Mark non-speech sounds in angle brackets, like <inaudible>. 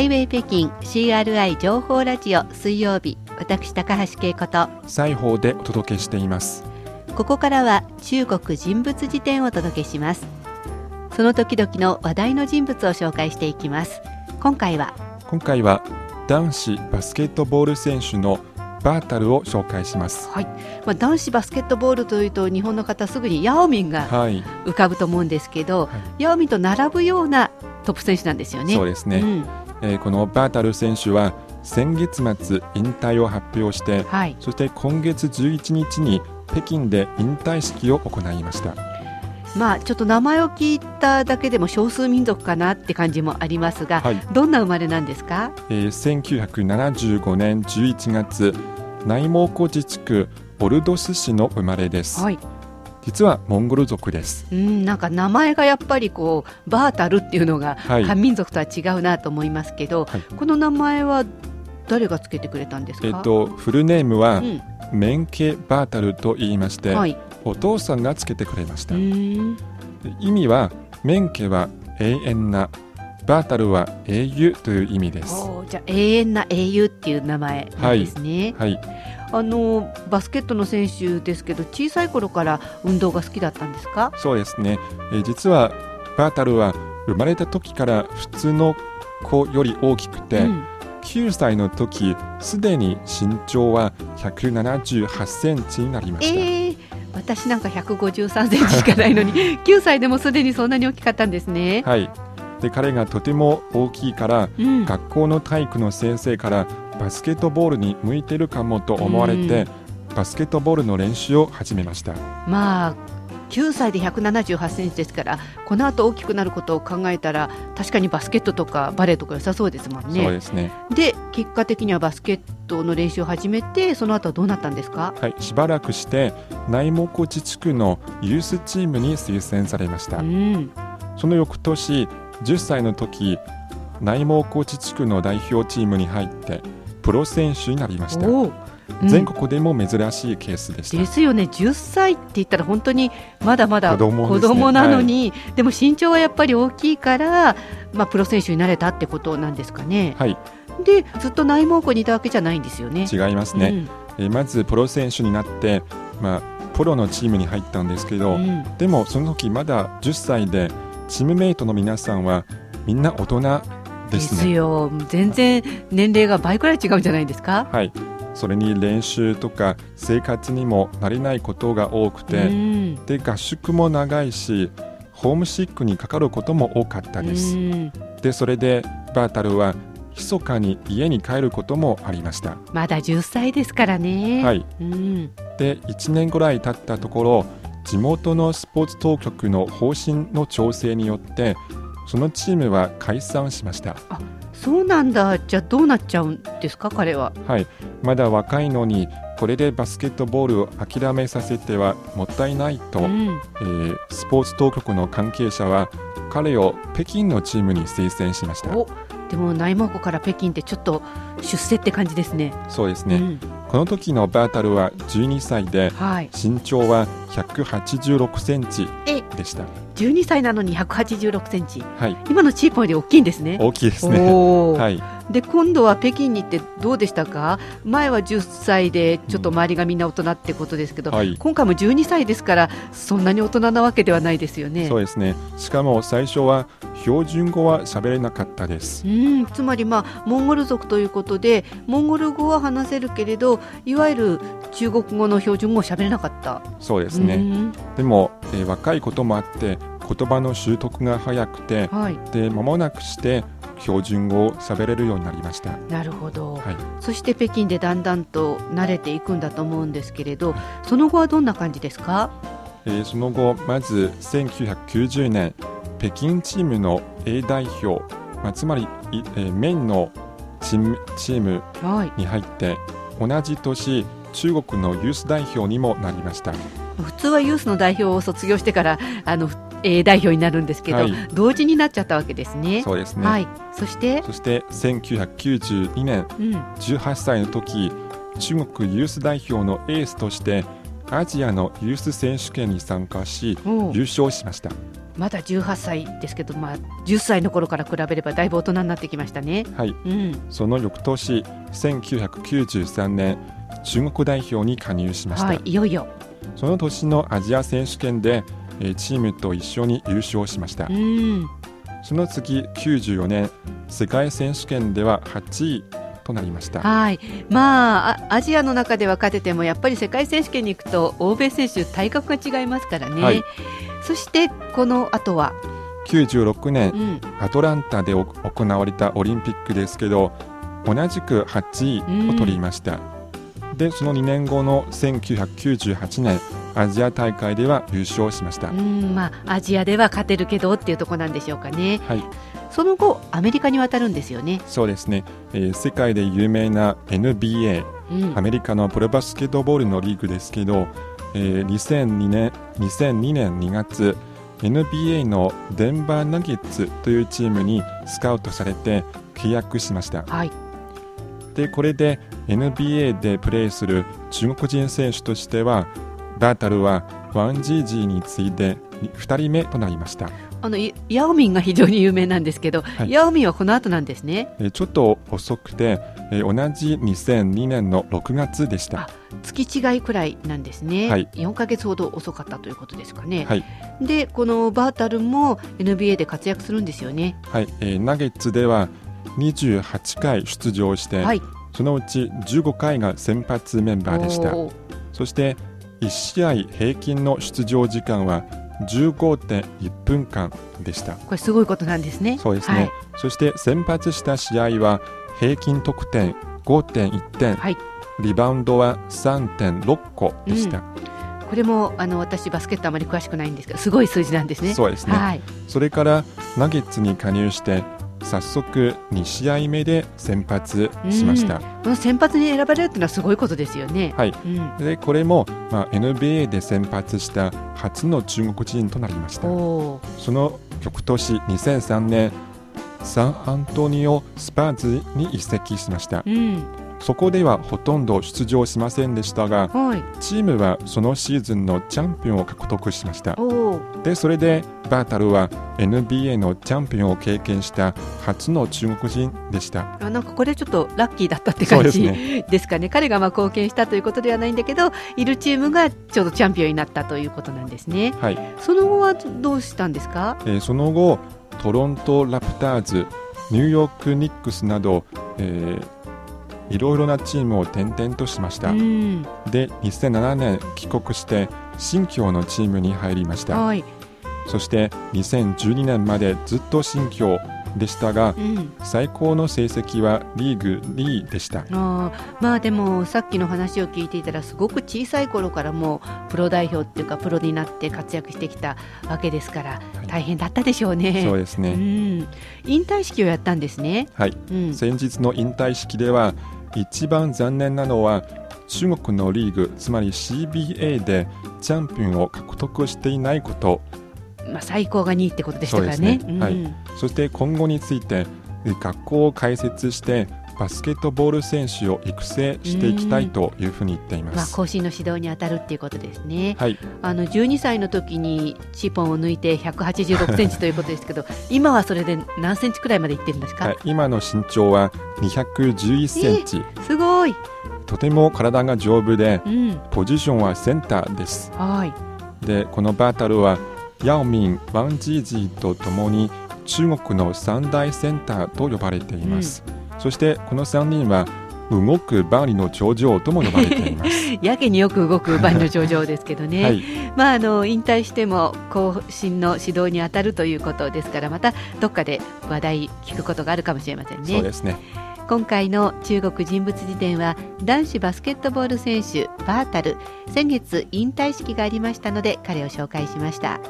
ハイウェイ北京 CRI 情報ラジオ水曜日私高橋恵子と西方でお届けしています。ここからは中国人物辞典をお届けします。その時々の話題の人物を紹介していきます。今回は今回は男子バスケットボール選手のバータルを紹介します。はい、まあ、男子バスケットボールというと日本の方すぐにヤオミンがはい、浮かぶと思うんですけど、はヤオミンと並ぶようなトップ選手なんですよね。そうですね、うんえーこのバータル選手は先月末引退を発表してはい。そして今月11日に北京で引退式を行いました。まあちょっと名前を聞いただけでも少数民族かなって感じもありますが、はい、どんな生まれなんですか？えー1975年11月内蒙古自治区オルドス市の生まれです、はい実はモンゴル族です。うん、なんか名前がやっぱりこうバータルっていうのがはい。漢民族とは違うなと思いますけど、はい。この名前は誰がつけてくれたんですか、えっ、とフルネームはうん。メンケバータルと言いまして、はい、お父さんがつけてくれました、うん。意味はメンケは永遠なバータルは英雄という意味です。じゃあ永遠な英雄っていう名前ですね、はいあのバスケットの選手ですけど小さい頃から運動が好きだったんですか？そうですね、えー実はバータルは生まれた時から普通の子より大きくて、うん。9歳の時すでに身長は178センチになりました、えー私なんか153センチしかないのに9歳でもすでにそんなに大きかったんですね。はいで彼がとても大きいからうん、学校の体育の先生からバスケットボールに向いてるかもと思われて、バスケットボールの練習を始めました。まあ9歳で178センチですからこの後大きくなることを考えたら確かにバスケットとかバレーとか良さそうですもんそうね。ですね。で結果的にはバスケットの練習を始めてその後はどうなったんですか？はいしばらくして内蒙古自治区のユースチームに推薦されました、うん。その翌年10歳の時内蒙古自治区の代表チームに入ってプロ選手になりました、う。ん。全国でも珍しいケースでした、ですよね。10歳って言ったら本当にまだまだ子供ですね。なのに、でも身長はやっぱり大きいから、まあ、プロ選手になれたってことなんですかね。はい。でずっと内蒙古にいたわけじゃないんですよね。違いますね、えーまずプロ選手になって、まあ、プロのチームに入ったんですけど、うん。うんでもその時まだ10歳でチームメイトの皆さんはみんな大人でですすねよ。全然年齢が倍くらい違うんじゃないですか。はい。それに練習とか生活にも慣れないことが多くうて、ん。で合宿も長いしホームシックにかかることも多かったです、うん。でそれでバータルは密かに家に帰ることもありました。まだ10歳ですからね。はい。うん。で1年ぐらい経ったところ地元のスポーツ当局の方針の調整によってそのチームは解散しました。そうなんだ。じゃあどうなっちゃうんですか彼は？はい。まだ若いのにこれでバスケットボールを諦めさせてはもったいないと、うん。えースポーツ当局の関係者は彼を北京のチームに推薦しました。おでも内蒙古から北京ってちょっと出世って感じですね。そうですね、うんこの時のバータルは12歳ではい。身長は186センチえでした。12歳なのに186センチ。はい。今のチーポより大きいんですね。大きいですね。はいで今度は北京に行ってどうでしたか？前は10歳でちょっと周りがみんな大人ってことですけど、はい。今回も12歳ですからそんなに大人なわけではないですよね。そうですね。しかも最初は標準語は喋れなかったです。うん、つまり、まあ、モンゴル族ということでモンゴル語は話せるけれどいわゆる中国語の標準語を喋れなかった。そうですね、うん。でも、えー若いこともあって言葉の習得が早くてはい、で間もなくして標準語を喋れるようになりました。なるほど、はい。そして北京でだんだんと慣れていくんだと思うんですけれどその後はどんな感じですか？えーその後まず1990年北京チームの A 代表、まあ、つまり、いえーメインのチームに入って同じ年中国のユース代表にもなりました。普通はユースの代表を卒業してからあの、えー代表になるんですけど、はい。同時になっちゃったわけですね。そうですね、はい、そして、そして1992年うん、18歳の時中国ユース代表のエースとしてアジアのユース選手権に参加し優勝しました。まだ18歳ですけど、まあ、10歳の頃から比べればだいぶ大人になってきましたね。はい、うん、その翌年1993年中国代表に加入しました、はい、いよいよ。その年のアジア選手権でえーチームと一緒に優勝しました。うん、その次94年世界選手権では8位となりました。はい、まああアジアの中では勝ててもやっぱり世界選手権に行くと欧米選手体格が違いますからね。はい。そしてこの後は、96年うん、アトランタでお行われたオリンピックですけど同じく8位を取りました、でその2年後の1998年アジア大会では優勝しました、うん、まあアジアでは勝てるけどっていうところなんでしょうかね。はい。その後アメリカに渡るんですよね。そうですね、えー世界で有名な NBA うん。アメリカのプロバスケットボールのリーグですけど、えー2002年2002年2月 NBA のデンバーナゲッツというチームにスカウトされて契約しました。はい、でこれで NBA でプレーする中国人選手としてはバータルはワンジージーに次いで2人目となりました、あのイヤオミンが非常に有名なんですけど、はい。ヤオミンはこの後なんですね。えーちょっと遅くて、えー同じ2002年の6月でした。あ月違いくらいなんですね、はい。4ヶ月ほど遅かったということですかね、はい。でこのバータルも NBA で活躍するんですよね。はい、えーナゲッツでは28回出場して、はい。そのうち15回が先発メンバーでした。そして1試合平均の出場時間は15.1分間でした。これすごいことなんですね。そうですね、はい。そして先発した試合は平均得点5.1点、はい。リバウンドは3.6個でした、これもあの私バスケットあまり詳しくないんですけどすごい数字なんですね。そうですね、はい、それからナゲッツに加入して早速2試合目で先発しました、この先発に選ばれるっていうのはすごいことですよね。はい。うん。でこれも、まあ、NBA で先発した初の中国人となりました。その翌年2003年サンアントニオ・スパーズに移籍しました。うんそこではほとんど出場しませんでしたがはい。チームはそのシーズンのチャンピオンを獲得しました。でそれでバータルは NBA のチャンピオンを経験した初の中国人でした。あなんかこれちょっとラッキーだったって感じですかね。彼がまあ貢献したということではないんだけどいるチームがちょうどチャンピオンになったということなんですね。はい、その後はどうしたんですか？えーその後トロント・ラプターズニューヨーク・ニックスなど、えーいろいろなチームを転々としました、うん。で2007年帰国して新疆のチームに入りました。はい。そして2012年までずっと新疆でしたがうん、最高の成績はリーグ2位でした。あーまあでもさっきの話を聞いていたらすごく小さい頃からもうプロ代表っていうかプロになって活躍してきたわけですからはい。大変だったでしょうね。うそうですね、ん、引退式をやったんですね。はい。うん、先日の引退式では一番残念なのは中国のリーグつまり CBA でチャンピオンを獲得していないこと。まあ最高が2位ってことでしたからね。そうですね。はい。うん。そして今後について学校を開設してバスケットボール選手を育成していきたいというふうに言っていままあ、す。後進の指導に当たるっていうことですね。はい、あの12歳の時にチポンを抜いて186センチということですけど <laughs> 今はそれで何センチくらいまでいってるんですか、はい、今の身長は211センチ、すごい、とても体が丈夫でうん、ポジションはセンターです。はい。でこのバータルはヤオミン、ワンジージーとともに中国の三大センターと呼ばれています、そしてこの3人は動くバーリの頂上とも呼ばれています。<laughs> やけによく動くバリの頂上ですけどね、はい、まあ、あの引退しても後進の指導に当たるということですからまたどっかで話題聞くことがあるかもしれませんね。そうですね。今回の中国人物辞典は男子バスケットボール選手バータル先月引退式がありましたので彼を紹介しました